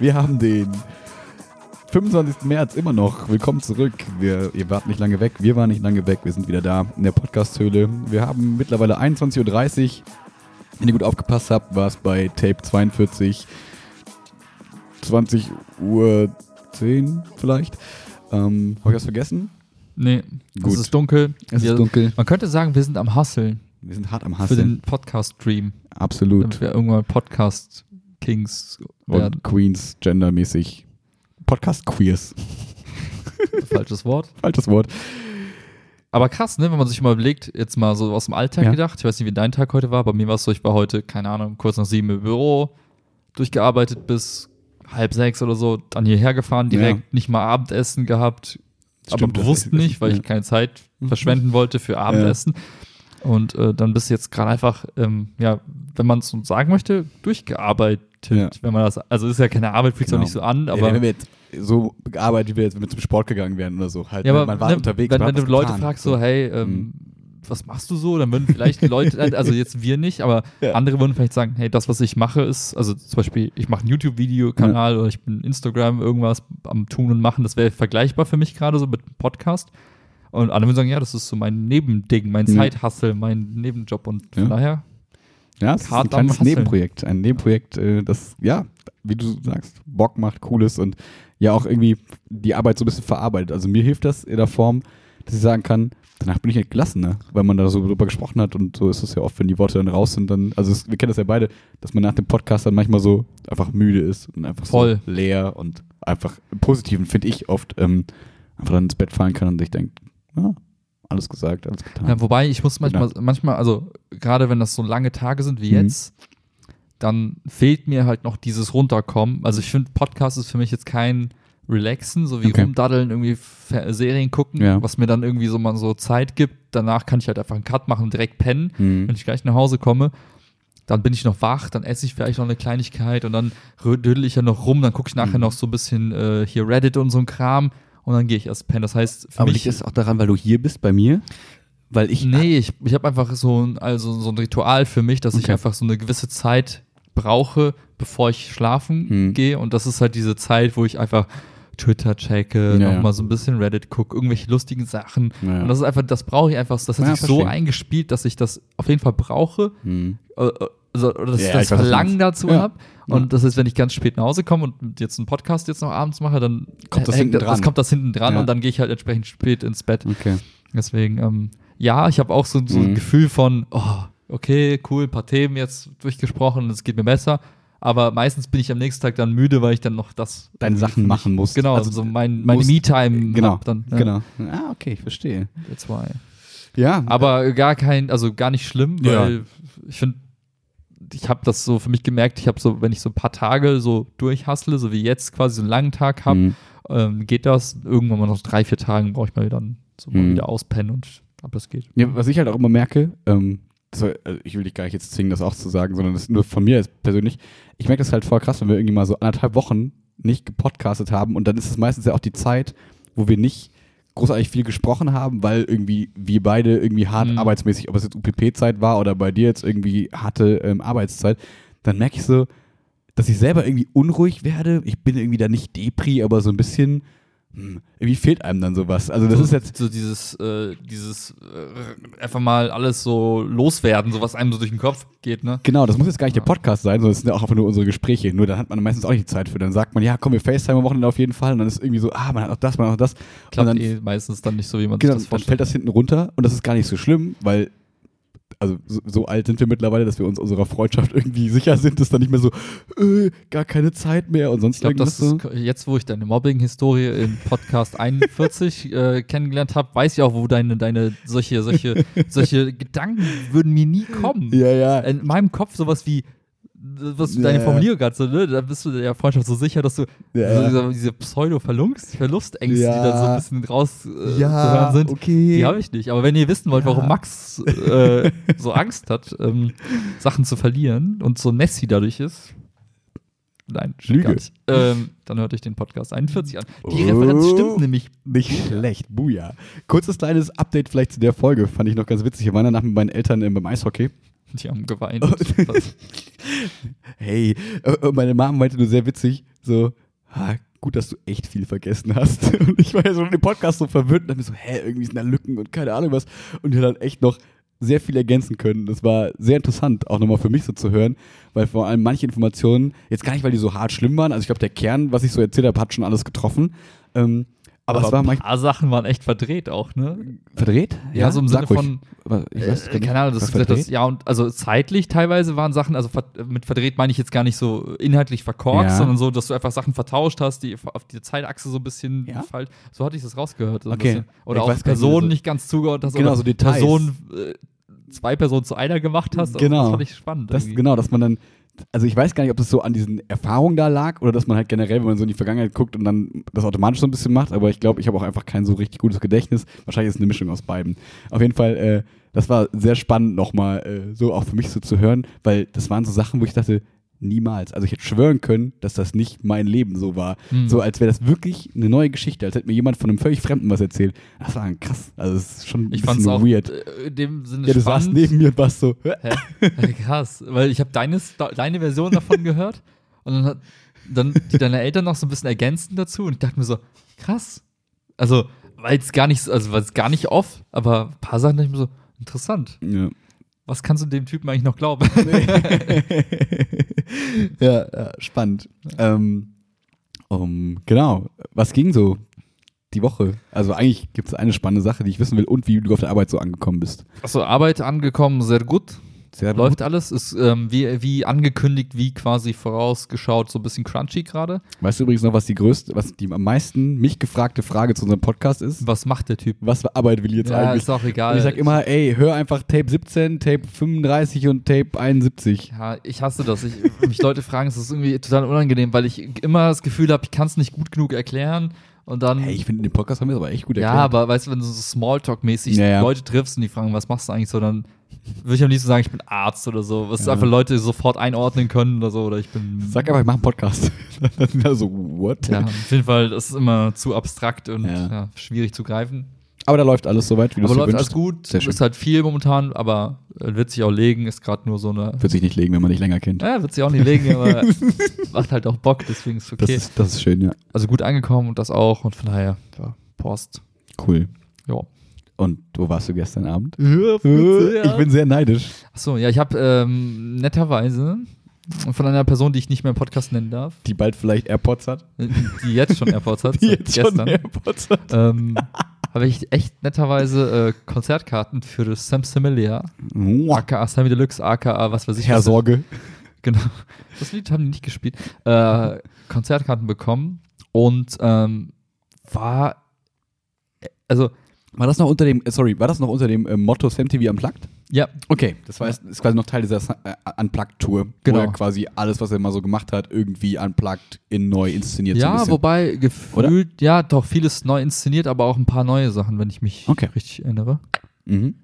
Wir haben den 25. März immer noch. Willkommen zurück. Wir, ihr wart nicht lange weg. Wir waren nicht lange weg. Wir sind wieder da in der Podcast-Höhle. Wir haben mittlerweile 21.30 Uhr. Wenn ihr gut aufgepasst habt, war es bei Tape 42 20 Uhr 10 vielleicht. Ähm, Habe ich was vergessen? Nee, Gut. es ist dunkel. Es wir, ist dunkel. Man könnte sagen, wir sind am Husteln Wir sind hart am für Hasseln. den Podcast-Stream. Absolut. Damit wir irgendwann Podcast-Kings werden. Und Queens, gendermäßig. Podcast-Queers. Falsches Wort. Falsches Wort. Aber krass, ne, wenn man sich mal überlegt, jetzt mal so aus dem Alltag Ja. gedacht. Ich weiß nicht, wie dein Tag heute war. Bei mir war es so, ich war heute, keine Ahnung, kurz nach sieben im Büro, durchgearbeitet bis halb sechs oder so, dann hierher gefahren, direkt Ja. nicht mal Abendessen gehabt. aber Stimmt, das bewusst nicht, weil ja. ich keine Zeit verschwenden wollte für Abendessen. Und äh, dann bist du jetzt gerade einfach, ähm, ja, wenn man es so sagen möchte, durchgearbeitet. Ja. Wenn man das, also ist ja keine Arbeit, fühlt sich Genau. auch nicht so an, Ja, aber wenn wir jetzt so gearbeitet, wie wir jetzt, wenn wir zum Sport gegangen wären oder so. Halt, Ja, aber man war ne, unterwegs. wenn, wenn du Leute getan. fragst, so, hey, ähm, Mhm. was machst du so? Dann würden vielleicht die Leute, also jetzt wir nicht, aber Ja. andere würden vielleicht sagen, hey, das, was ich mache, ist, also zum Beispiel, ich mache einen YouTube-Video-Kanal oder ich bin Instagram irgendwas am Tun und Machen, das wäre vergleichbar für mich gerade so mit einem Podcast. Und andere würden sagen, ja, das ist so mein Nebending, mein Ja. Zeithassel, mein Nebenjob und von Ja. daher, Ja, es ist ein kleines Hasseln. Nebenprojekt. Ein Nebenprojekt, äh, das, ja, wie du sagst, Bock macht, cool ist und ja auch irgendwie die Arbeit so ein bisschen verarbeitet. Also mir hilft das in der Form, dass ich sagen kann, danach bin ich entlassen, ne? weil man da so drüber gesprochen hat und so ist es ja oft, wenn die Worte dann raus sind, dann, also es, wir kennen das ja beide, dass man nach dem Podcast dann manchmal so einfach müde ist und einfach Voll. so leer und einfach im Positiven, finde ich oft, ähm, einfach dann ins Bett fallen kann und sich denkt, ja, alles gesagt, alles getan. Ja, wobei ich muss manchmal, Genau. manchmal, also gerade wenn das so lange Tage sind wie Mhm. jetzt, dann fehlt mir halt noch dieses Runterkommen. Also ich finde, Podcast ist für mich jetzt kein Relaxen, so wie Okay. rumdaddeln, irgendwie Serien gucken, Ja. was mir dann irgendwie so mal so Zeit gibt. Danach kann ich halt einfach einen Cut machen und direkt pennen. Mhm. Wenn ich gleich nach Hause komme, dann bin ich noch wach, dann esse ich vielleicht noch eine Kleinigkeit und dann dödel ich ja noch rum, dann gucke ich nachher Mhm. noch so ein bisschen äh, hier Reddit und so ein Kram und dann gehe ich erst pennen. Das heißt, für Aber mich liegt es auch daran, weil du hier bist bei mir? Weil ich. Nee, ich, ich habe einfach so ein, also so ein Ritual für mich, dass ich Okay. einfach so eine gewisse Zeit brauche, bevor ich schlafen Hm. gehe. Und das ist halt diese Zeit, wo ich einfach Twitter checke, Ja, nochmal so ein bisschen Reddit gucke, irgendwelche lustigen Sachen. Ja. Und das ist einfach, das brauche ich einfach, das hat Ja, sich so verstehe. eingespielt, dass ich das auf jeden Fall brauche. Hm. Äh, äh, Also, oder dass Ja, ich ja, das Verlangen dazu Ja. habe. Und das heißt, wenn ich ganz spät nach Hause komme und jetzt einen Podcast jetzt noch abends mache, dann Kommt das hängt hinten dran. das kommt das hinten dran Ja. und dann gehe ich halt entsprechend spät ins Bett. Okay. Deswegen, ähm, ja, ich habe auch so, so ein Mhm. Gefühl von, oh, okay, cool, ein paar Themen jetzt durchgesprochen, es geht mir besser. Aber meistens bin ich am nächsten Tag dann müde, weil ich dann noch das Deine Sachen machen musst. Genau, Also so mein, meine Me-Time Genau. hab dann. Ja, Genau. Ah, okay, ich verstehe. That's why. Ja. Aber gar kein, also gar nicht schlimm, Ja. weil ich finde, ich habe das so für mich gemerkt, ich habe so, wenn ich so ein paar Tage so durchhassle, so wie jetzt quasi so einen langen Tag habe, Hm. ähm, geht das. Irgendwann mal noch drei, vier Tagen brauche ich mal dann so mal Mhm. wieder auspennen und ab das geht. Ja, was ich halt auch immer merke, ähm, also ich will dich gar nicht jetzt zwingen, das auch zu sagen, sondern das ist nur von mir jetzt persönlich. Ich merke das halt voll krass, wenn wir irgendwie mal so anderthalb Wochen nicht gepodcastet haben und dann ist es meistens ja auch die Zeit, wo wir nicht großartig viel gesprochen haben, weil irgendwie wir beide irgendwie hart Mhm. arbeitsmäßig, ob es jetzt UPP-Zeit war oder bei dir jetzt irgendwie harte ähm, Arbeitszeit, dann merke ich so, dass ich selber irgendwie unruhig werde. Ich bin irgendwie da nicht Depri, aber so ein bisschen, hm, irgendwie fehlt einem dann sowas. Also das so, ist jetzt, so dieses, äh, dieses äh, einfach mal alles so loswerden, so was einem so durch den Kopf geht, ne? Genau, das muss jetzt gar nicht der. Podcast sein, sondern es sind ja auch einfach nur unsere Gespräche. Nur dann hat man meistens auch nicht die Zeit für. Dann sagt man, ja, komm, wir FaceTime am Wochenende auf jeden Fall. Und dann ist irgendwie so, ah, man hat auch das, man hat auch das. Klappt und dann, eh meistens dann nicht so, wie man genau, sich das dann vorstellt. fällt das hinten runter und das ist gar nicht so schlimm, weil, also so, so alt sind wir mittlerweile, dass wir uns unserer Freundschaft irgendwie sicher sind, ist dann nicht mehr so, äh, gar keine Zeit mehr und sonst Ich glaube, irgendwas das ist jetzt, wo ich deine Mobbing-Historie im Podcast 41 äh, kennengelernt habe, weiß ich auch, wo deine, deine solche, solche, solche Gedanken würden mir nie kommen. Ja, ja. In meinem Kopf sowas wie, was Ja, deine ja. Formulierung gerade so, ne? Da bist du der Freundschaft so sicher, dass du Ja, so ja. diese, diese Pseudo-Verlustängste, Ja. die da so ein bisschen raus äh, zu hören sind, okay. die habe ich nicht. Aber wenn ihr wissen wollt, Ja. warum Max äh, so Angst hat, ähm, Sachen zu verlieren und so Nessie dadurch ist, nein, Lüge. Ähm, dann hört euch den Podcast 41 an. Die Oh. Referenz stimmt nämlich. Nicht schlecht, Buja. Kurzes kleines Update vielleicht zu der Folge, fand ich noch ganz witzig. Wir waren danach mit meinen Eltern ähm, beim Eishockey. Die haben geweint. Hey, äh, äh, meine Mama meinte nur sehr witzig, so, ha, gut, dass du echt viel vergessen hast. Und ich war ja so in dem Podcast so verwirrt und mir so, hä, irgendwie sind da Lücken und keine Ahnung was. Und die hat dann echt noch sehr viel ergänzen können. Das war sehr interessant, auch nochmal für mich so zu hören, weil vor allem manche Informationen, jetzt gar nicht, weil die so hart schlimm waren, also ich glaube, der Kern, was ich so erzählt habe, hat schon alles getroffen. Ähm, aber, war ein paar Sachen waren echt verdreht auch, ne? verdreht. Ja, so im Sinne ruhig. von, Aber ich weiß äh, keine Ahnung, das, das, ja, und also zeitlich teilweise waren Sachen, also mit verdreht meine ich jetzt gar nicht so inhaltlich verkorkst, Ja. sondern so, dass du einfach Sachen vertauscht hast, die auf die Zeitachse so ein bisschen Ja? falsch. So hatte ich das rausgehört. So Okay. Oder Ich auch Personen so- nicht ganz zugehört hast. Genau, oder so Details. Personen, äh, zwei Personen zu einer gemacht hast. Also Genau. Das fand ich spannend. Das, genau, dass man dann, also ich weiß gar nicht, ob das so an diesen Erfahrungen da lag oder dass man halt generell, wenn man so in die Vergangenheit guckt und dann das automatisch so ein bisschen macht, aber ich glaube, ich habe auch einfach kein so richtig gutes Gedächtnis. Wahrscheinlich ist es eine Mischung aus beiden. Auf jeden Fall, äh, das war sehr spannend nochmal äh, so auch für mich so zu hören, weil das waren so Sachen, wo ich dachte, niemals. Also ich hätte schwören können, dass das nicht mein Leben so war. Hm. So als wäre das wirklich eine neue Geschichte, als hätte mir jemand von einem völlig Fremden was erzählt. Das war krass. Also es ist schon ein Ich bisschen fand es auch weird. äh, in dem Sinne Ja, du spannend. saßt neben mir und warst so, hä? Krass, weil ich habe deine, deine Version davon gehört und dann hat dann die deine Eltern noch so ein bisschen ergänzend dazu und ich dachte mir so, krass. Also, weil es gar nicht, so- also weil es gar nicht oft, aber ein paar Sachen dachte ich mir so, interessant. ja. Was kannst du dem Typen eigentlich noch glauben? ja, ja, spannend. Ähm, um, genau. Was ging so die Woche? Also eigentlich gibt es eine spannende Sache, die ich wissen will und wie du auf der Arbeit so angekommen bist. Achso, Arbeit angekommen, sehr gut. Sehr Läuft alles, ist ähm, wie, wie angekündigt, wie quasi vorausgeschaut, so ein bisschen crunchy gerade. Weißt du übrigens noch, was die größte, was die am meisten mich gefragte Frage zu unserem Podcast ist? Was macht der Typ? Was für Arbeit will jetzt Ja, eigentlich? ist auch egal. Und ich sag immer, ey, hör einfach Tape 17, Tape 35 und Tape 71. Ja, ich hasse das. Ich, wenn mich Leute fragen, es ist irgendwie total unangenehm, weil ich immer das Gefühl habe, ich kann es nicht gut genug erklären. Und dann. Hey, ich finde, in dem Podcast haben wir aber echt gut ja, erklärt. aber weißt du, wenn du so Smalltalk-mäßig Ja, ja. Leute triffst und die fragen, was machst du eigentlich so, dann würde ich am liebsten sagen, ich bin Arzt oder so. Was Ja. einfach Leute sofort einordnen können oder so. Oder ich bin. Sag einfach, ich mach einen Podcast. Dann sind alle so, what? ja, auf jeden Fall, das ist immer zu abstrakt und Ja. ja. schwierig zu greifen. Aber da läuft alles soweit, wie du es läuft wünschst. alles gut. Sehr schön. Ist halt viel momentan, aber äh, wird sich auch legen. Ist gerade nur so eine. Wird sich nicht legen, wenn man nicht länger kennt. Ja, wird sich auch nicht legen, aber macht halt auch Bock, deswegen ist es okay. Das, ist, das ist schön, ja. also gut angekommen und das auch und von daher, ja, Post. Cool. Ja. Und wo warst du gestern Abend? ja. Ich bin sehr neidisch. Achso, ja, ich habe ähm, netterweise von einer Person, die ich nicht mehr im Podcast nennen darf, Die bald vielleicht AirPods hat. die jetzt schon AirPods hat, Die jetzt schon gestern, AirPods hat. ähm, habe ich echt netterweise äh, Konzertkarten für das Sam Similia, aka Sammy Deluxe, aka was weiß ich. Herr was- Sorge. Genau. Das Lied haben die nicht gespielt. Äh, Konzertkarten bekommen und ähm, war, also, War das noch unter dem, äh, sorry, war das noch unter dem äh, Motto Sam TV Unplugged? ja, Okay, das war ist quasi noch Teil dieser äh, Unplugged-Tour, Genau. wo er quasi alles, was er mal so gemacht hat, irgendwie unplugged in neu inszeniert. so Ja, bisschen. wobei gefühlt, ja, doch vieles neu inszeniert, aber auch ein paar neue Sachen, wenn ich mich Okay. richtig erinnere. Mhm.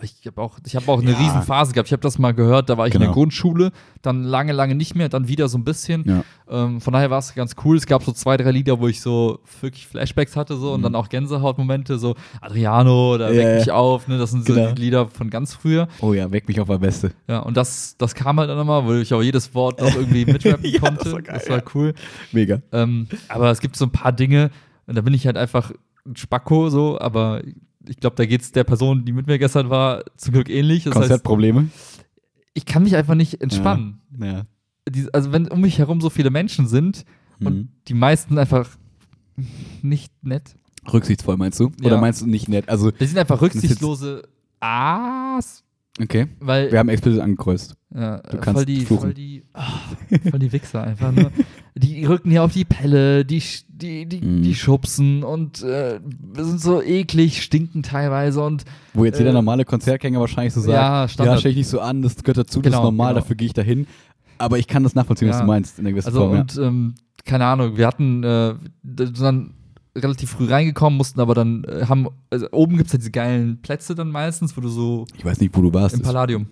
Ich habe auch, ich hab auch eine Ja. riesen Phase gehabt. Ich habe das mal gehört, da war ich in Genau. der Grundschule, dann lange, lange nicht mehr, dann wieder so ein bisschen. Ja. Ähm, von daher war es ganz cool. Es gab so zwei, drei Lieder, wo ich so wirklich Flashbacks hatte so und dann auch Gänsehautmomente, so Adriano oder Mhm. Ja, Weck mich auf, ne? Das sind so Genau. die Lieder von ganz früher. Oh ja, weck mich auf der Beste. Ja, und das, das kam halt dann nochmal, wo ich auch jedes Wort noch irgendwie mitrappen Ja, das konnte. war geil, das war cool. Mega. Ähm, aber es gibt so ein paar Dinge, und da bin ich halt einfach ein Spacko so, aber ich glaube, da geht es der Person, die mit mir gestern war, zum Glück ähnlich. Das heißt, Konzertprobleme. ich kann mich einfach nicht entspannen. Ja. Die, also wenn um mich herum so viele Menschen sind Mhm. und die meisten einfach nicht nett. Rücksichtsvoll meinst du? Oder Ja. meinst du nicht nett? Also, Wir sind einfach rücksichtslose Aas, okay. weil Wir haben explizit angekreuzt. ja, du kannst voll die, fluchen. voll die, ah, voll die Wichser einfach nur. Die rücken hier auf die Pelle, die, die, die, Mhm. die schubsen und äh, sind so eklig, stinken teilweise und Wo jetzt jeder Äh, normale Konzertgänger wahrscheinlich so sagt, ja, ja, Standard. stell ich nicht so an, das gehört dazu, das Genau, ist normal, genau. dafür gehe ich dahin. Aber ich kann das nachvollziehen, was Ja. du meinst, in einer gewissen Also Form. Ja. und ähm, keine Ahnung, wir hatten äh, dann relativ früh reingekommen, mussten aber dann äh, haben also oben gibt es ja diese geilen Plätze dann meistens, wo du so Ich weiß nicht, wo du warst. im Palladium.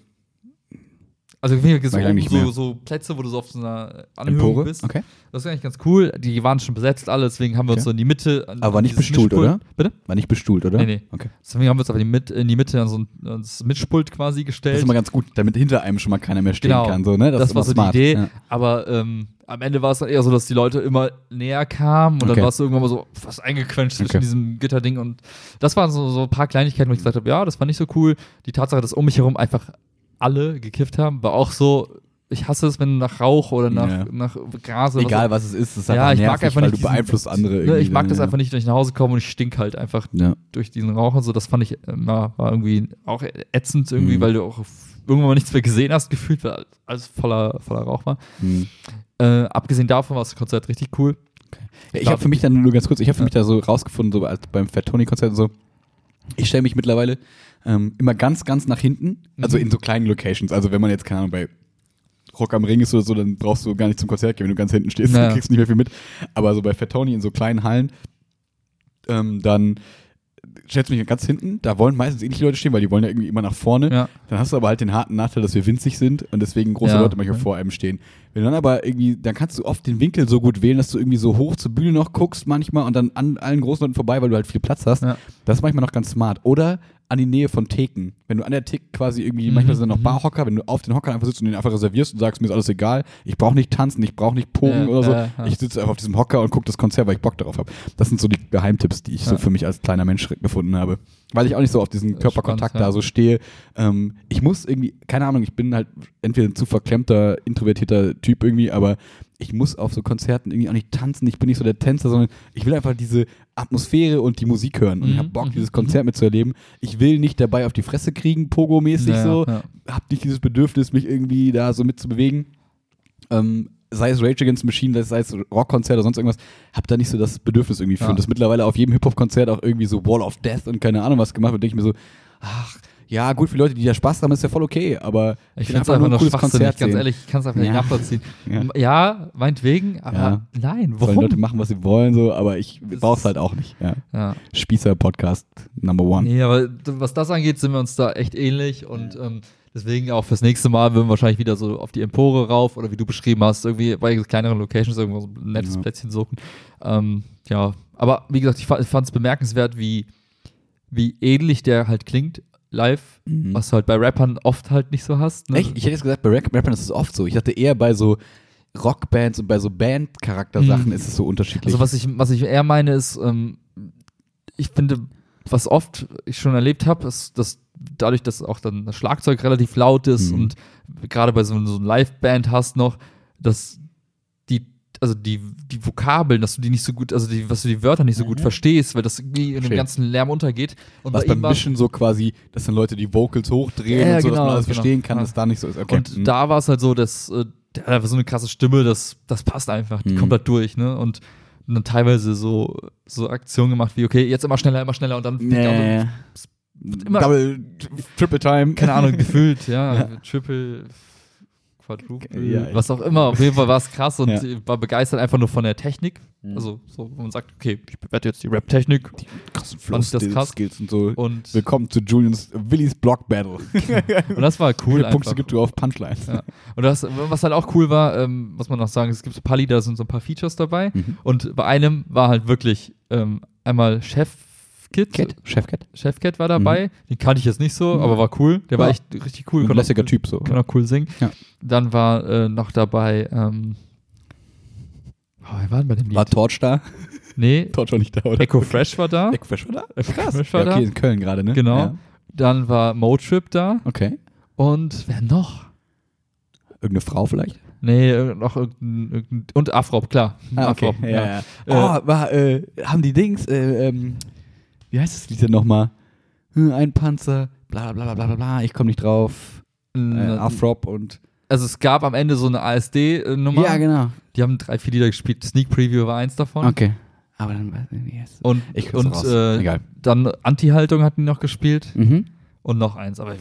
Also War so, mehr. so Plätze, wo du so auf so einer Anhörung Empore? bist. Okay. Das ist eigentlich ganz cool. Die waren schon besetzt alle, deswegen haben wir uns Okay. so in die Mitte. an- Aber war nicht bestuhlt, Mischpult- oder? Bitte? War nicht bestuhlt, oder? Nee, nee. Okay. Deswegen haben wir uns einfach in die, Mit in die Mitte an so ein das Mischpult quasi Das gestellt. ist immer ganz gut, damit hinter einem schon mal keiner mehr stehen Genau. kann. So, ne? das ist war so smart. die Idee. Ja. Aber ähm, am Ende war es dann eher so, dass die Leute immer näher kamen und Okay. dann warst du irgendwann mal so fast eingequetscht zwischen Okay. diesem Gitterding und das waren so, so ein paar Kleinigkeiten, wo ich gesagt habe, ja, das war nicht so cool. Die Tatsache, dass um mich herum einfach alle gekifft haben, war auch so, ich hasse es, wenn nach Rauch oder nach, Ja. nach Gras oder Egal, was es ist, es ist Ja, einfach ich mag nervig, einfach weil nicht du diesen- beeinflusst andere was. irgendwie. Ne, ich mag das ja. einfach nicht, wenn ich nach Hause komme und ich stink halt einfach Ja. durch diesen Rauch und so. Das fand ich immer, war irgendwie auch ätzend irgendwie, Mhm. weil du auch irgendwann mal nichts mehr gesehen hast, gefühlt, weil alles voller, voller Rauch war. Hm. Äh, abgesehen davon war das Konzert richtig cool. Ja, ich habe für mich dann nur ganz kurz, ich habe für mich da so rausgefunden, so beim Fat Tony Konzert und so, ich stelle mich mittlerweile ähm, immer ganz, ganz nach hinten, also in so kleinen Locations. Also wenn man jetzt, keine Ahnung, bei Rock am Ring ist oder so, dann brauchst du gar nicht zum Konzert gehen, wenn du ganz hinten stehst, Ja. du kriegst nicht mehr viel mit. Aber so bei Fat Tony in so kleinen Hallen, ähm, dann stellst du mich ganz hinten, da wollen meistens nicht die Leute stehen, weil die wollen ja irgendwie immer nach vorne. Ja. Dann hast du aber halt den harten Nachteil, dass wir winzig sind und deswegen große Ja. Leute manchmal vor einem stehen. Wenn du dann aber irgendwie, dann kannst du oft den Winkel so gut wählen, dass du irgendwie so hoch zur Bühne noch guckst manchmal und dann an allen großen Leuten vorbei, weil du halt viel Platz hast. Ja. Das ist manchmal noch ganz smart. Oder an die Nähe von Theken. Wenn du an der Theke quasi irgendwie, Mhm, manchmal sind noch mhm. Barhocker, wenn du auf den Hocker einfach sitzt und den einfach reservierst und sagst, mir ist alles egal, ich brauche nicht tanzen, ich brauche nicht pogen Ja, oder so. ja, ja. Ich sitze einfach auf diesem Hocker und gucke das Konzert, weil ich Bock darauf habe. Das sind so die Geheimtipps, die ich so Ja. für mich als kleiner Mensch gefunden habe. Weil ich auch nicht so auf diesen Äh, Körperkontakt spannend, da so stehe. Ähm, ich muss irgendwie, keine Ahnung, ich bin halt entweder ein zu verklemmter, introvertierter Typ irgendwie, aber ich muss auf so Konzerten irgendwie auch nicht tanzen. Ich bin nicht so der Tänzer, sondern ich will einfach diese Atmosphäre und die Musik hören. Und ich Mhm, habe Bock, mhm, dieses Konzert mitzuerleben. Ich will nicht dabei auf die Fresse kriegen, Pogo-mäßig Ja, so. ja. Hab nicht dieses Bedürfnis, mich irgendwie da so mitzubewegen. Ähm, sei es Rage Against the Machine, sei es Rockkonzert oder sonst irgendwas, hab da nicht so das Bedürfnis irgendwie für. Ja. Und das mittlerweile auf jedem Hip-Hop-Konzert auch irgendwie so Wall of Death und keine Ahnung was gemacht wird, denke ich mir so, ach, ja, gut, für Leute, die da Spaß haben, ist ja voll okay, aber Ich finde es einfach nur cooles schwachsinnig, ganz ehrlich, ich kann es einfach nicht Ja. nachvollziehen. Ja. Ja, meinetwegen, aber Ja. nein, Sollen Leute warum? machen, was sie wollen, so, aber ich Das brauch's ist- halt auch nicht. Ja. Ja. Spießer-Podcast Number One. Nee, aber was das angeht, sind wir uns da echt ähnlich und ähm, deswegen auch fürs nächste Mal würden wir wahrscheinlich wieder so auf die Empore rauf oder wie du beschrieben hast, irgendwie bei kleineren Locations irgendwo so ein nettes Ja. Plätzchen suchen. Ähm, ja, aber wie gesagt, ich fand es bemerkenswert, wie, wie ähnlich der halt klingt live, Mhm. was du halt bei Rappern oft halt nicht so hast. Ne? Echt? Ich hätte jetzt gesagt, bei Rap Rappern ist es oft so. Ich dachte eher bei so Rockbands und bei so Band-Charaktersachen Mhm. ist es so unterschiedlich. Also was ich, was ich eher meine ist, ähm, ich finde, was oft ich schon erlebt habe, ist, dass dadurch, dass auch dann das Schlagzeug relativ laut ist Mhm. und gerade bei so, so einer Live-Band hast noch, dass die, also die, die Vokabeln, dass du die nicht so gut, also die, was du die Wörter nicht so gut Mhm. verstehst, weil das irgendwie in dem ganzen Lärm untergeht. Und was bei beim Mischen so quasi, dass dann Leute die Vocals hochdrehen Ja, und so, dass genau, man alles genau. verstehen kann, Ja. dass da nicht so ist. Okay. Und Mhm. da war es halt so, dass äh, der hat einfach so eine krasse Stimme, das, das passt einfach, die Mhm. kommt halt durch, ne? Und dann teilweise so, so Aktionen gemacht wie, okay, jetzt immer schneller, immer schneller und dann Nee. Immer- Double, Triple Time. keine Ahnung, gefühlt, ja, Ja. Triple, Quadruple, Ja, was auch immer. Auf jeden Fall war es krass und Ja. war begeistert einfach nur von der Technik. Mhm. Also, so, wo man sagt, okay, ich bewerte jetzt die Rap-Technik krassen Fand ich das krass. Skills und so. und, Willkommen zu Julians Willis Block Battle. und das war Wie cool. viele Punkte gibt du auf Punchlines? Ja. Und das, was halt auch cool war, ähm, muss man noch sagen, es gibt so ein paar Lieder, da sind so ein paar Features dabei. Mhm. Und bei einem war halt wirklich ähm, einmal Chefkit. Cat? Chefcat? Chefcat war dabei. Den kannte ich jetzt nicht so, Mhm. aber war cool. Der war Ja. echt richtig cool. Ein lässiger auch, Typ so. Kann auch cool singen. Ja. Dann war äh, noch dabei, ähm, oh, wer war denn bei dem Lied? War Torch da? nee, Torch war nicht da, oder? Echo Fresh war da. Echo Fresh war da? Echo Krass. Fresh war ja, okay, da. in Köln gerade, ne? Genau. Ja. Dann war Motrip da. Okay. Und wer noch? Irgendeine Frau vielleicht? Nee, noch irgendein, irgendein und Afrop, klar. Ah, okay. Afrop, Ja, ja. Oh, war, äh, haben die Dings, äh, ähm, wie heißt das Lied denn nochmal? Hm, Ein Panzer, bla bla bla bla bla bla, ich komme nicht drauf. Äh, Äh, Afrop und. also es gab am Ende so eine ASD-Nummer. Ja, genau. Die haben drei, vier Lieder gespielt. Sneak Preview war eins davon. Okay. Aber dann weiß ich nicht. Und, Ich und äh, Egal. dann Anti-Haltung hatten die noch gespielt. Mhm. Und noch eins. Aber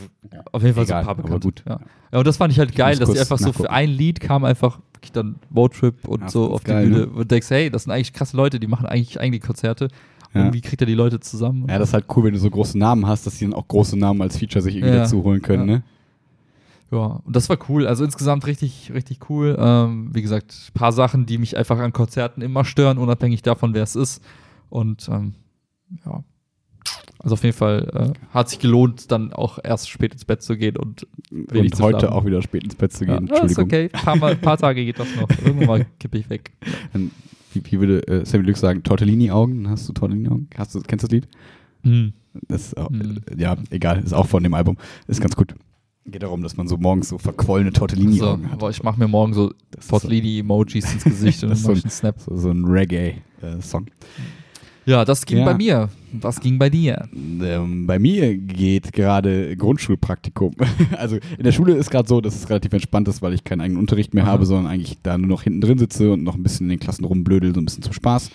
auf jeden Fall Egal, so ein paar aber bekannt. gut. Ja. ja, und das fand ich halt geil, dass die einfach so für ein Lied kam einfach dann Roadtrip und Ja, so auf die geil, Bühne. ne? Und denkst, hey, das sind eigentlich krasse Leute, die machen eigentlich eigentlich Konzerte. Ja. Und wie kriegt er die Leute zusammen? Ja, das ist halt cool, wenn du so große Namen hast, dass die dann auch große Namen als Feature sich irgendwie Ja. dazu holen können, Ja. ne? Ja, und das war cool. Also insgesamt richtig, richtig cool. Ähm, wie gesagt, ein paar Sachen, die mich einfach an Konzerten immer stören, unabhängig davon, wer es ist. Und ähm, ja. Also auf jeden Fall äh, hat sich gelohnt, dann auch erst spät ins Bett zu gehen und wenig Und zu heute schlafen. auch wieder spät ins Bett zu Ja, gehen. das ist Entschuldigung. okay. Ein paar, Mal, paar Tage geht das noch. Irgendwann mal kippe ich weg. Dann, Wie, wie würde äh, Sammy Lux sagen? Tortellini-Augen? Hast du Tortellini-Augen? Hast du, kennst du das Lied? Hm. Das auch, Hm. äh, ja, egal, ist auch von dem Album. Ist ganz gut. Geht darum, dass man so morgens so verquollene Tortellini-Augen So, hat. aber ich mache mir morgen so ist so- Tortellini-Emojis ins Gesicht und dann ich einen Snap. So, so ein Reggae-Song. Ja, das ging Ja. bei mir. Was ging bei dir? Ähm, bei mir geht gerade Grundschulpraktikum. Also in der Schule ist gerade so, dass es relativ entspannt ist, weil ich keinen eigenen Unterricht mehr Aha. habe, sondern eigentlich da nur noch hinten drin sitze und noch ein bisschen in den Klassen rumblödel, so ein bisschen zum Spaß.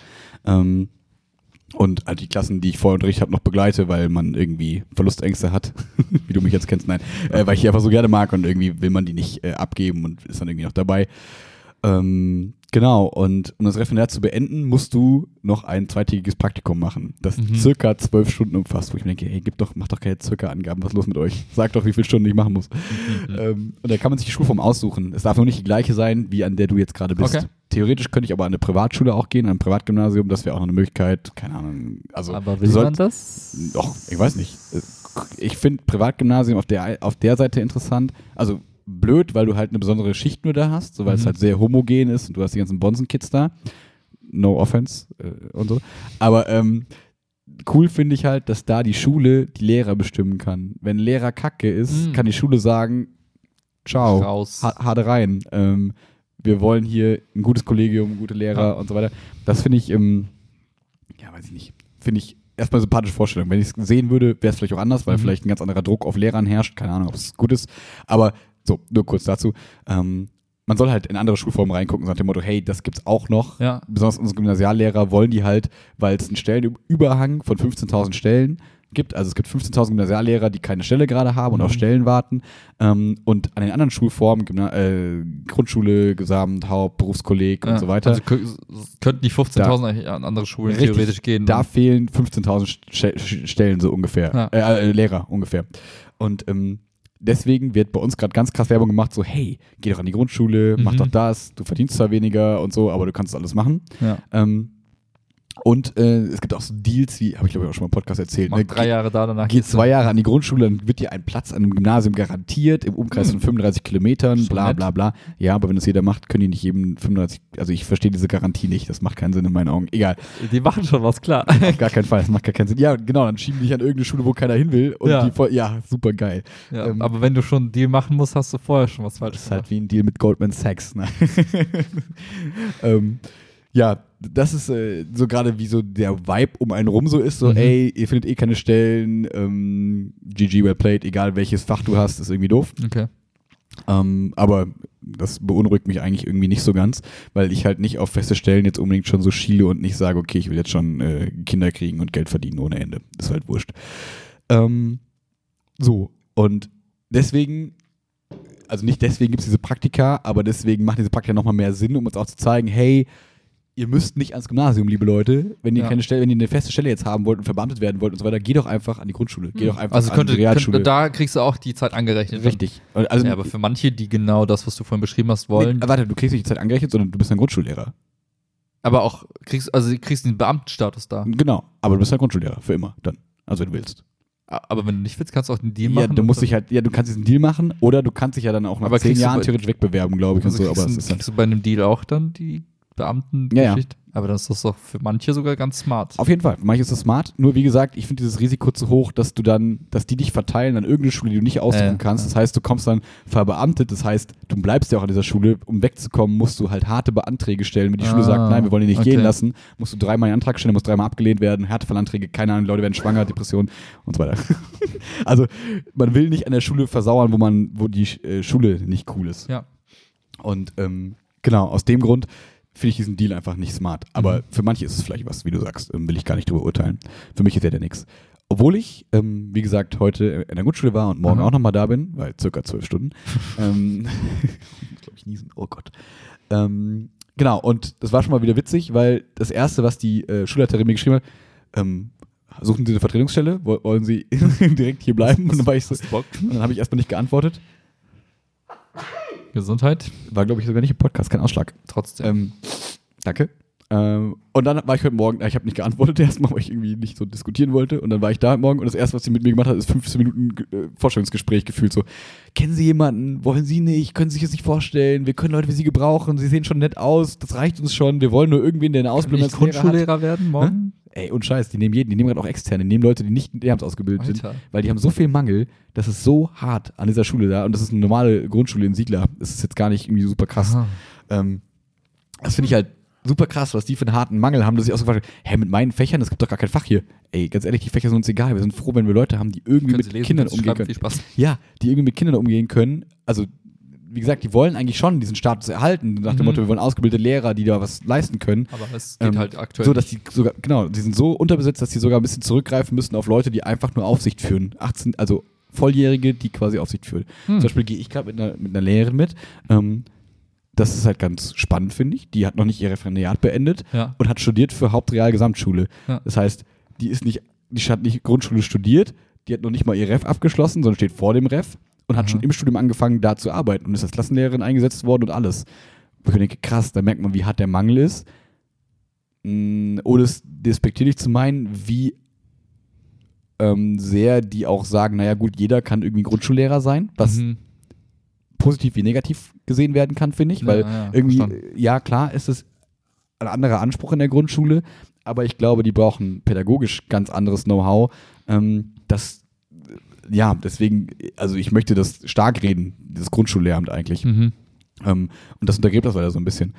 Ähm, und halt die Klassen, die ich vorher unterrichtet habe, noch begleite, weil man irgendwie Verlustängste hat, wie du mich jetzt kennst, nein, äh, weil ich die einfach so gerne mag und irgendwie will man die nicht äh, abgeben und ist dann irgendwie noch dabei. Ähm, genau, und um das Referendar zu beenden, musst du noch ein zweitägiges Praktikum machen, das Mhm. circa zwölf Stunden umfasst, wo ich mir denke, hey, gib doch, mach doch keine circa Angaben, was ist los mit euch? Sag doch, wie viele Stunden ich machen muss. Ähm, und da kann man sich die Schulform aussuchen. Es darf nur nicht die gleiche sein, wie an der du jetzt gerade bist. Okay. Theoretisch könnte ich aber an eine Privatschule auch gehen, an ein Privatgymnasium, das wäre auch noch eine Möglichkeit, keine Ahnung. Also, Aber will man sollst- das? Doch, ich weiß nicht. Ich finde Privatgymnasium auf der, auf der Seite interessant. Also blöd, weil du halt eine besondere Schicht nur da hast, so weil es Mhm. halt sehr homogen ist und du hast die ganzen Bonzen-Kids da. No offense äh, und so. Aber ähm, cool finde ich halt, dass da die Schule die Lehrer bestimmen kann. Wenn Lehrer kacke ist, Mhm. kann die Schule sagen, ciao, Raus. ha hade rein. Ähm, wir wollen hier ein gutes Kollegium, gute Lehrer Ja. und so weiter. Das finde ich, ähm, ja, weiß ich nicht, finde ich erstmal eine sympathische Vorstellung. Wenn ich es sehen würde, wäre es vielleicht auch anders, weil Mhm. vielleicht ein ganz anderer Druck auf Lehrern herrscht. Keine Ahnung, ob es gut ist. Aber so, nur kurz dazu. Ähm, man soll halt in andere Schulformen reingucken, so nach dem Motto, hey, das gibt's auch noch. Ja. Besonders unsere Gymnasiallehrer wollen die halt, weil es einen Stellenüberhang von 15.000 Stellen gibt. Also es gibt 15.000 Gymnasiallehrer, die keine Stelle gerade haben und Mhm. auf Stellen warten. Ähm, und an den anderen Schulformen, Gymna äh, Grundschule, Gesamt, Haupt, Berufskolleg und Ja. so weiter, Also kö- könnten die 15.000 eigentlich an andere Schulen Richtig. theoretisch gehen. da fehlen 15.000 St St- Stellen so ungefähr. Ja. Äh, äh, Lehrer ungefähr. Und ähm, deswegen wird bei uns gerade ganz krass Werbung gemacht, so hey, geh doch an die Grundschule, mach Mhm. doch das, du verdienst zwar weniger und so, aber du kannst alles machen. ja. Ähm, und äh, es gibt auch so Deals, wie, habe ich glaube ich auch schon mal im Podcast erzählt, ne? drei Jahre da, danach Geh gehst du- zwei Jahre an die Grundschule, dann wird dir ein Platz an einem Gymnasium garantiert, im Umkreis von 35 Kilometern, Hm. So bla nett. bla bla. Ja, aber wenn das jeder macht, können die nicht jedem 35, also ich verstehe diese Garantie nicht, das macht keinen Sinn in meinen Augen. Egal, Die machen schon was, klar. auf gar keinen Fall, das macht gar keinen Sinn. Ja, genau, dann schieben die dich an irgendeine Schule, wo keiner hin will und Ja. die voll, ja, super geil. Ja, Ähm, aber wenn du schon einen Deal machen musst, hast du vorher schon was falsch Das ist halt wie ein Deal mit Goldman Sachs. Ne? ähm, ja, das ist äh, so gerade wie so der Vibe um einen rum so ist. So, Mhm. ey, ihr findet eh keine Stellen, ähm, GG well played, egal welches Fach du hast, ist irgendwie doof. Okay. Ähm, aber das beunruhigt mich eigentlich irgendwie nicht so ganz, weil ich halt nicht auf feste Stellen jetzt unbedingt schon so schiele und nicht sage, okay, ich will jetzt schon äh, Kinder kriegen und Geld verdienen ohne Ende. Ist halt wurscht. Ähm, so, und deswegen, also nicht deswegen gibt es diese Praktika, aber deswegen macht diese Praktika nochmal mehr Sinn, um uns auch zu zeigen, hey, ihr müsst nicht ans Gymnasium, liebe Leute. Wenn ihr Ja. keine Stelle, wenn ihr eine feste Stelle jetzt haben wollt und verbeamtet werden wollt und so weiter, geht doch einfach an die Grundschule. Geht doch einfach Also an könnte, die Realschule. könnte, da kriegst du auch die Zeit angerechnet. Richtig. Und Also, Ja, aber für manche, die genau das, was du vorhin beschrieben hast, wollen, Nee, warte, du kriegst nicht die Zeit angerechnet, sondern du bist ein Grundschullehrer. aber auch kriegst, also kriegst den Beamtenstatus da. Genau. Aber du bist ein Grundschullehrer. Für immer. Dann. Also, wenn du willst. Aber wenn du nicht willst, kannst du auch den Deal Ja, machen. du musst dich halt, ja, du kannst diesen Deal machen oder du kannst dich ja dann auch nach Aber zehn kriegst du Jahren bei- theoretisch wegbewerben, glaube ich, also und so. kriegst, Aber du- es ist dann, kriegst du bei einem Deal auch dann die Beamtengeschichte? Aber das ist doch für manche sogar ganz smart. Auf jeden Fall. Für manche ist das smart. Nur wie gesagt, ich finde dieses Risiko zu hoch, dass du dann, dass die dich verteilen an irgendeine Schule, die du nicht aussuchen Äh, kannst. ja. Das heißt, du kommst dann verbeamtet. Das heißt, du bleibst ja auch an dieser Schule. Um wegzukommen, musst du halt harte Beanträge stellen. Wenn die Schule Ah, sagt, nein, wir wollen dich nicht okay. gehen lassen, musst du dreimal einen Antrag stellen, musst dreimal abgelehnt werden, Härtefallanträge, keine Ahnung, Leute werden schwanger, Depression und so weiter. also, man will nicht an der Schule versauern, wo man, wo die äh, Schule nicht cool ist. Ja. Und ähm, genau, aus dem Grund finde ich diesen Deal einfach nicht smart. Aber Mhm. für manche ist es vielleicht was, wie du sagst, ähm, will ich gar nicht drüber urteilen. Für mich ist der der nix. Obwohl ich, ähm, wie gesagt, heute in der Grundschule war und morgen Aha. auch nochmal da bin, weil circa zwölf Stunden. ähm, glaube ich niesen, oh Gott. Ähm, genau, und das war schon mal wieder witzig, weil das Erste, was die äh, Schulleiterin mir geschrieben hat, ähm, suchen Sie eine Vertretungsstelle? Woll- Wollen Sie direkt hier bleiben? Und dann war ich so, und dann habe ich erstmal nicht geantwortet. Gesundheit. War, glaube ich, sogar nicht im Podcast, kein Ausschlag. Trotzdem. Ähm, danke. Ähm, und dann war ich heute Morgen, ich habe nicht geantwortet erstmal, weil ich irgendwie nicht so diskutieren wollte. Und dann war ich da heute Morgen und das erste, was sie mit mir gemacht hat, ist 15 Minuten äh, Vorstellungsgespräch gefühlt. So, kennen Sie jemanden? Wollen Sie nicht? Können Sie sich das nicht vorstellen? Wir können Leute wie Sie gebrauchen. Sie sehen schon nett aus. Das reicht uns schon. Wir wollen nur irgendwen, der eine Ausbildung ich Grundschullehrer werden morgen? Ey, und Scheiß, die nehmen jeden, die nehmen gerade auch externe, die nehmen Leute, die nicht lehramts ausgebildet sind, Alter. weil die haben so viel Mangel, das ist so hart an dieser Schule da und das ist eine normale Grundschule in Siegler. Das ist jetzt gar nicht irgendwie super krass. Ähm, das finde ich halt super krass, was die für einen harten Mangel haben, dass ich auch so gefragt habe, hä, mit meinen Fächern, es gibt doch gar kein Fach hier. Ey, ganz ehrlich, die Fächer sind uns egal. Wir sind froh, wenn wir Leute haben, die irgendwie Können mit lesen, Kindern umgehen können. Ja, die irgendwie mit Kindern umgehen können. Also, wie gesagt, die wollen eigentlich schon diesen Status erhalten, nach dem Mhm. Motto, wir wollen ausgebildete Lehrer, die da was leisten können. Aber es geht Ähm, halt aktuell. So, dass die sogar, genau, die sind so unterbesetzt, dass die sogar ein bisschen zurückgreifen müssen auf Leute, die einfach nur Aufsicht führen. 18, also Volljährige, die quasi Aufsicht führen. Hm. Zum Beispiel gehe ich gerade mit einer, mit einer Lehrerin mit. Ähm, das ist halt ganz spannend, finde ich. Die hat noch nicht ihr Referendariat beendet ja. und hat studiert für Hauptreal-Gesamtschule. Ja. Das heißt, die ist nicht, die hat nicht Grundschule studiert, die hat noch nicht mal ihr Ref abgeschlossen, sondern steht vor dem Ref und hat Aha. schon im Studium angefangen, da zu arbeiten und ist als Klassenlehrerin eingesetzt worden und alles. Wo ich denke, krass, da merkt man, wie hart der Mangel ist. Mm, Ohne es despektierlich zu meinen, wie ähm, sehr die auch sagen, naja gut, jeder kann irgendwie Grundschullehrer sein, was Mhm. positiv wie negativ gesehen werden kann, finde ich, Ja, weil ja, irgendwie, verstanden. ja klar, ist es ein anderer Anspruch in der Grundschule, aber ich glaube, die brauchen pädagogisch ganz anderes Know-how. Ähm, das, ja, deswegen, also ich möchte das stark reden, das Grundschullehramt eigentlich. Mhm. Ähm, und das untergräbt das leider so ein bisschen.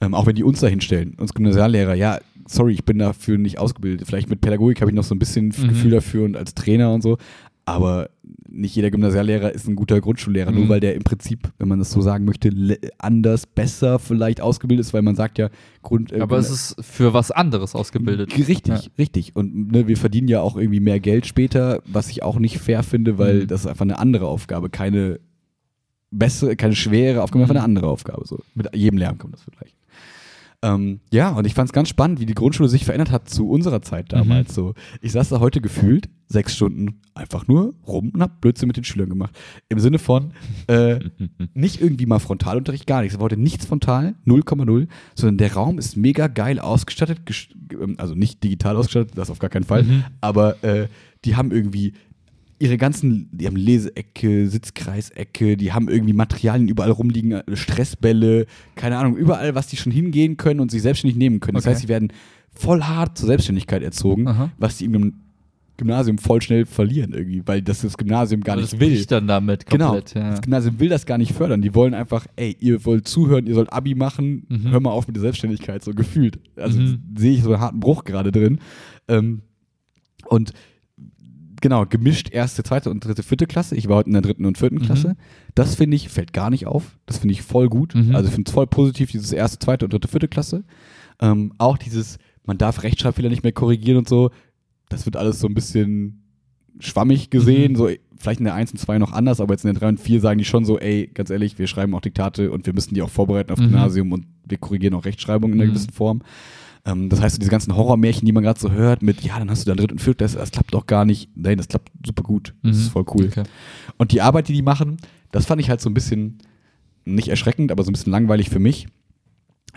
Ähm, auch wenn die uns da hinstellen, uns Gymnasiallehrer, ja, sorry, ich bin dafür nicht ausgebildet. Vielleicht mit Pädagogik habe ich noch so ein bisschen Mhm. Gefühl dafür und als Trainer und so. Aber nicht jeder Gymnasiallehrer ist ein guter Grundschullehrer, nur Mhm. weil der im Prinzip, wenn man das so sagen möchte, anders, besser vielleicht ausgebildet ist, weil man sagt ja, Grund, äh, Aber es ist für was anderes ausgebildet. Richtig, Ja. richtig. Und ne, wir verdienen ja auch irgendwie mehr Geld später, was ich auch nicht fair finde, weil Mhm. das ist einfach eine andere Aufgabe, keine bessere, keine schwere Aufgabe, einfach Mhm. eine andere Aufgabe. So. Mit jedem Lärm man das vergleichen. Ähm, ja, und ich fand es ganz spannend, wie die Grundschule sich verändert hat zu unserer Zeit damals. So, ich saß da heute gefühlt sechs Stunden einfach nur rum und hab Blödsinn mit den Schülern gemacht. Im Sinne von äh, nicht irgendwie mal Frontalunterricht, gar nichts. War heute nichts frontal, 0,0, sondern der Raum ist mega geil ausgestattet, gest- ähm, also nicht digital ausgestattet, das auf gar keinen Fall, Mhm. aber äh, die haben irgendwie ihre ganzen, die haben Leseecke, Sitzkreisecke, die haben irgendwie Materialien überall rumliegen, äh, Stressbälle, keine Ahnung, überall, was die schon hingehen können und sich selbstständig nehmen können. Das Okay. heißt, sie werden voll hart zur Selbstständigkeit erzogen, Aha. was die im Gymnasium voll schnell verlieren irgendwie, weil das das Gymnasium gar Aber nicht das will. dann damit Genau. komplett. Ja. Das Gymnasium will das gar nicht fördern. Die wollen einfach, ey, ihr wollt zuhören, ihr sollt Abi machen, Mhm. hör mal auf mit der Selbstständigkeit, so gefühlt. Also Mhm. sehe ich so einen harten Bruch gerade drin. Ähm, und genau, gemischt erste, zweite und dritte, vierte Klasse. Ich war heute in der dritten und vierten Mhm. Klasse. Das finde ich, fällt gar nicht auf. Das finde ich voll gut. Mhm. Also ich finde es voll positiv, dieses erste, zweite und dritte, vierte Klasse. Ähm, auch dieses, man darf Rechtschreibfehler nicht mehr korrigieren und so. Das wird alles so ein bisschen schwammig gesehen. Mhm. So, vielleicht in der 1 und 2 noch anders, aber jetzt in der 3 und 4 sagen die schon so, ey, ganz ehrlich, wir schreiben auch Diktate und wir müssen die auch vorbereiten auf Mhm. Gymnasium und wir korrigieren auch Rechtschreibung in einer Mhm. gewissen Form. Ähm, das heißt, diese ganzen Horrormärchen, die man gerade so hört, mit, ja, dann hast du da dritt und viert, das, das klappt doch gar nicht. Nein, das klappt super gut. Das Mhm. ist voll cool. Okay. Und die Arbeit, die die machen, das fand ich halt so ein bisschen, nicht erschreckend, aber so ein bisschen langweilig für mich.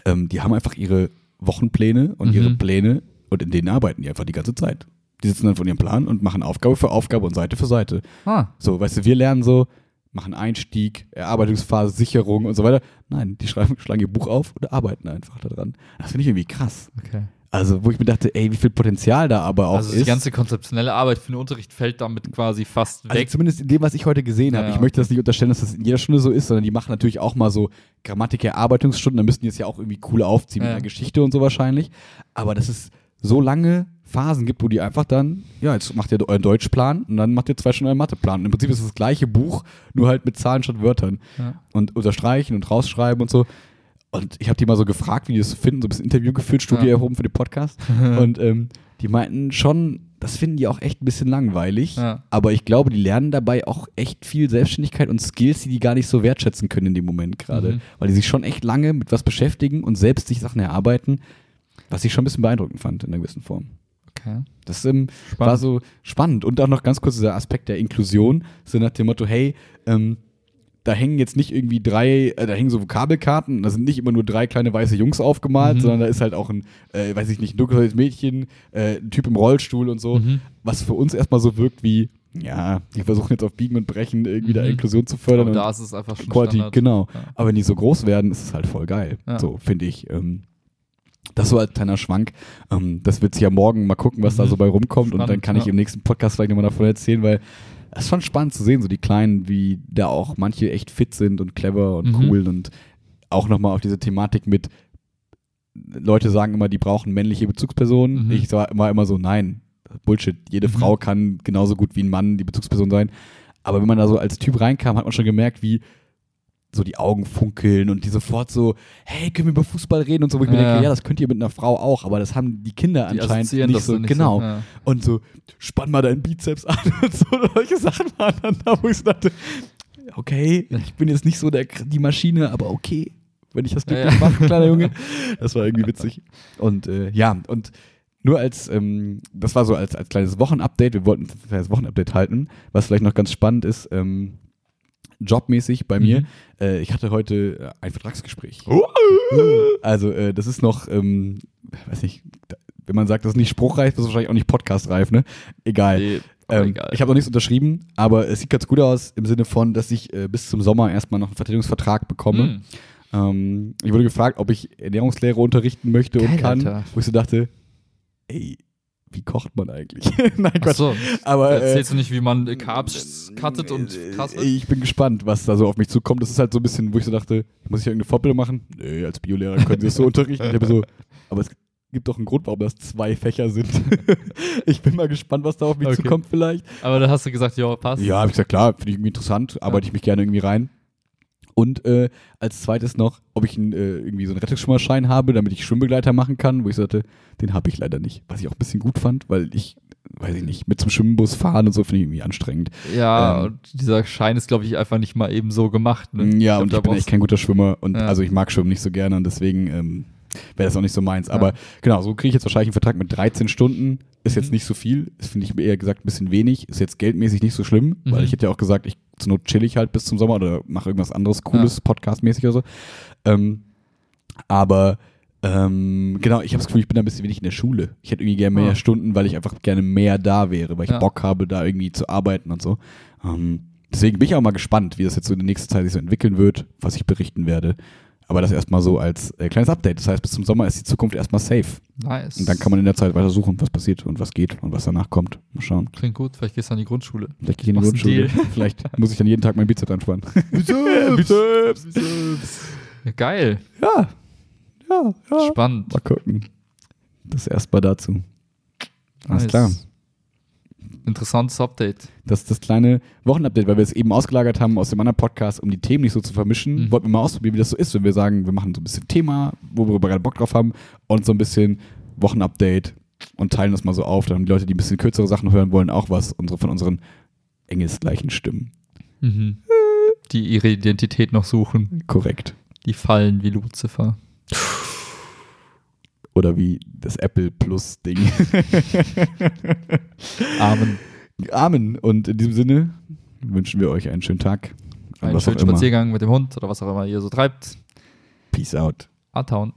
Ähm, die haben einfach ihre Wochenpläne und Mhm. ihre Pläne und in denen arbeiten die einfach die ganze Zeit. Die sitzen dann von ihrem Plan und machen Aufgabe für Aufgabe und Seite für Seite. Ah, So, weißt du, wir lernen so, machen Einstieg, Erarbeitungsphase, Sicherung und so weiter. Nein, die schreiben, schlagen ihr Buch auf und arbeiten einfach daran. Das finde ich irgendwie krass. okay. Also, wo ich mir dachte, ey, wie viel Potenzial da aber auch Also ist. die ganze konzeptionelle Arbeit für den Unterricht fällt damit quasi fast Also weg. zumindest in dem, was ich heute gesehen habe. Ja, ich möchte das nicht unterstellen, dass das in jeder Stunde so ist, sondern die machen natürlich auch mal so Grammatik-Erarbeitungsstunden. Da müssten die es ja auch irgendwie coole aufziehen Ja. mit einer Geschichte und so wahrscheinlich. Aber dass es so lange Phasen gibt, wo die einfach dann, ja, jetzt macht ihr euren Deutschplan und dann macht ihr zwei Stunden euren Matheplan. Und Im Prinzip ist es das gleiche Buch, nur halt mit Zahlen statt Wörtern. Ja. Und unterstreichen und rausschreiben und so. Und ich habe die mal so gefragt, wie die das finden, so ein bisschen Interview geführt, Studie Ja. erhoben für den Podcast. und ähm, die meinten schon, das finden die auch echt ein bisschen langweilig. Ja. Aber ich glaube, die lernen dabei auch echt viel Selbstständigkeit und Skills, die die gar nicht so wertschätzen können in dem Moment gerade. Mhm. Weil die sich schon echt lange mit was beschäftigen und selbst sich Sachen erarbeiten, was ich schon ein bisschen beeindruckend fand in einer gewissen Form. Okay. Das ähm, war so spannend. Und auch noch ganz kurz dieser Aspekt der Inklusion, so nach dem Motto, hey, ähm, da hängen jetzt nicht irgendwie drei, äh, da hängen so Vokabelkarten, da sind nicht immer nur drei kleine weiße Jungs aufgemalt, Mhm. sondern da ist halt auch ein, äh, weiß ich nicht, ein dunkelhäutiges Mädchen, äh, ein Typ im Rollstuhl und so, Mhm. was für uns erstmal so wirkt wie, ja, die versuchen jetzt auf Biegen und Brechen irgendwie da Mhm. Inklusion zu fördern. Aber und da ist es einfach schon Quality, Standard. genau. Ja. Aber wenn die so groß werden, ist es halt voll geil. Ja. So, finde ich. Ähm, das so als kleiner Schwank. Ähm, das wird sich ja morgen mal gucken, was da Mhm. so bei rumkommt. und dann Spannend, kann ich im nächsten Podcast vielleicht nochmal davon erzählen, weil es ist schon spannend zu sehen, so die Kleinen, wie da auch manche echt fit sind und clever und Mhm. cool und auch nochmal auf diese Thematik mit Leute sagen immer, die brauchen männliche Bezugspersonen. Mhm. Ich war immer, immer so, nein, Bullshit. Jede Mhm. Frau kann genauso gut wie ein Mann die Bezugsperson sein. Aber wenn man da so als Typ reinkam, hat man schon gemerkt, wie so die Augen funkeln und die sofort so, hey, können wir über Fußball reden und so, wo ich mir Ja. denke, ja, das könnt ihr mit einer Frau auch, aber das haben die Kinder Die anscheinend nicht das so, nicht genau. So. Ja. Und so, spann mal deinen Bizeps an und so, solche Sachen waren dann da, wo ich so dachte, okay, ich bin jetzt nicht so der, die Maschine, aber okay, wenn ich das glücklich ja. mache, kleiner Junge. Das war irgendwie witzig. Und äh, ja, und nur als, ähm, das war so als, als kleines Wochenupdate, wir wollten ein kleines Wochenupdate halten, was vielleicht noch ganz spannend ist, ähm, jobmäßig bei mir. Mhm. Äh, ich hatte heute äh, ein Vertragsgespräch. Also äh, das ist noch, ähm, weiß nicht, wenn man sagt, das ist nicht spruchreif, das ist wahrscheinlich auch nicht podcastreif, ne? Egal. Nee, Ähm, egal. ich habe noch nichts unterschrieben, aber es sieht ganz gut aus im Sinne von, dass ich äh, bis zum Sommer erstmal noch einen Vertretungsvertrag bekomme. Mhm. Ähm, ich wurde gefragt, ob ich Ernährungslehre unterrichten möchte und Geil, kann, Alter. wo ich so dachte, ey, wie kocht man eigentlich? Nein, Ach so. Aber äh, Erzählst du nicht, wie man äh, Carbs cuttet und kastet? ich bin gespannt, was da so auf mich zukommt. Das ist halt so ein bisschen, wo ich so dachte, muss ich irgendeine Fortbildung machen? Nee, als Biolehrer können sie das so unterrichten. Ich habe so, aber es gibt doch einen Grund, warum das zwei Fächer sind. ich bin mal gespannt, was da auf mich Okay. zukommt vielleicht. Aber da hast du gesagt, ja, passt. Ja, habe ich gesagt, klar, finde ich irgendwie interessant, arbeite ich mich gerne irgendwie rein. Und äh, als zweites noch, ob ich einen, äh, irgendwie so einen Rettungsschwimmerschein habe, damit ich Schwimmbegleiter machen kann, wo ich sagte, den habe ich leider nicht. Was ich auch ein bisschen gut fand, weil ich, weiß ich nicht, mit zum Schwimmbus fahren und so finde ich irgendwie anstrengend. Ja, Ähm, und dieser Schein ist, glaube ich, einfach nicht mal eben so gemacht. Ne? Ja, glaub, und ich bin echt kein guter Schwimmer und Ja. also ich mag Schwimmen nicht so gerne und deswegen ähm, wäre das auch nicht so meins. Aber Ja. genau, so kriege ich jetzt wahrscheinlich einen Vertrag mit 13 Stunden. Ist jetzt Mhm. nicht so viel, ist finde ich eher gesagt ein bisschen wenig, ist jetzt geldmäßig nicht so schlimm, weil Mhm. ich hätte ja auch gesagt, ich zur Not chill ich halt bis zum Sommer oder mache irgendwas anderes Cooles, Podcastmäßig oder so. Ähm, aber ähm, genau, ich habe das Gefühl, ich bin da ein bisschen wenig in der Schule. Ich hätte irgendwie gerne mehr Ah. Stunden, weil ich einfach gerne mehr da wäre, weil ich Ja. Bock habe, da irgendwie zu arbeiten und so. Ähm, deswegen bin ich auch mal gespannt, wie das jetzt so in der nächsten Zeit sich so entwickeln wird, was ich berichten werde. Aber das erstmal so als äh, kleines Update. Das heißt, bis zum Sommer ist die Zukunft erstmal safe. Nice. Und dann kann man in der Zeit weiter suchen, was passiert und was geht und was danach kommt. Mal schauen. Klingt gut, vielleicht gehst du an die Grundschule. Vielleicht gehe ich in die Grundschule. Vielleicht muss ich dann jeden Tag meinen Bizeps anspannen. Bizeps! Ja, geil. Ja. Ja, ja. Spannend. Mal gucken. Das erstmal dazu. Alles Nice. klar. Interessantes Update. Das ist das kleine Wochenupdate, weil wir es eben ausgelagert haben aus dem anderen Podcast, um die Themen nicht so zu vermischen. Mhm. Wollten wir mal ausprobieren, wie das so ist, wenn wir sagen, wir machen so ein bisschen Thema, wo wir gerade Bock drauf haben und so ein bisschen Wochenupdate und teilen das mal so auf. Dann haben die Leute, die ein bisschen kürzere Sachen hören wollen, auch was unsere, von unseren engelsgleichen Stimmen. Mhm. Die ihre Identität noch suchen. Korrekt. Die fallen wie Lucifer. Oder wie das Apple Plus Ding. Amen. Amen. Und in diesem Sinne wünschen wir euch einen schönen Tag. Einen schönen. Spaziergang mit dem Hund oder was auch immer ihr so treibt. Peace out. Artown.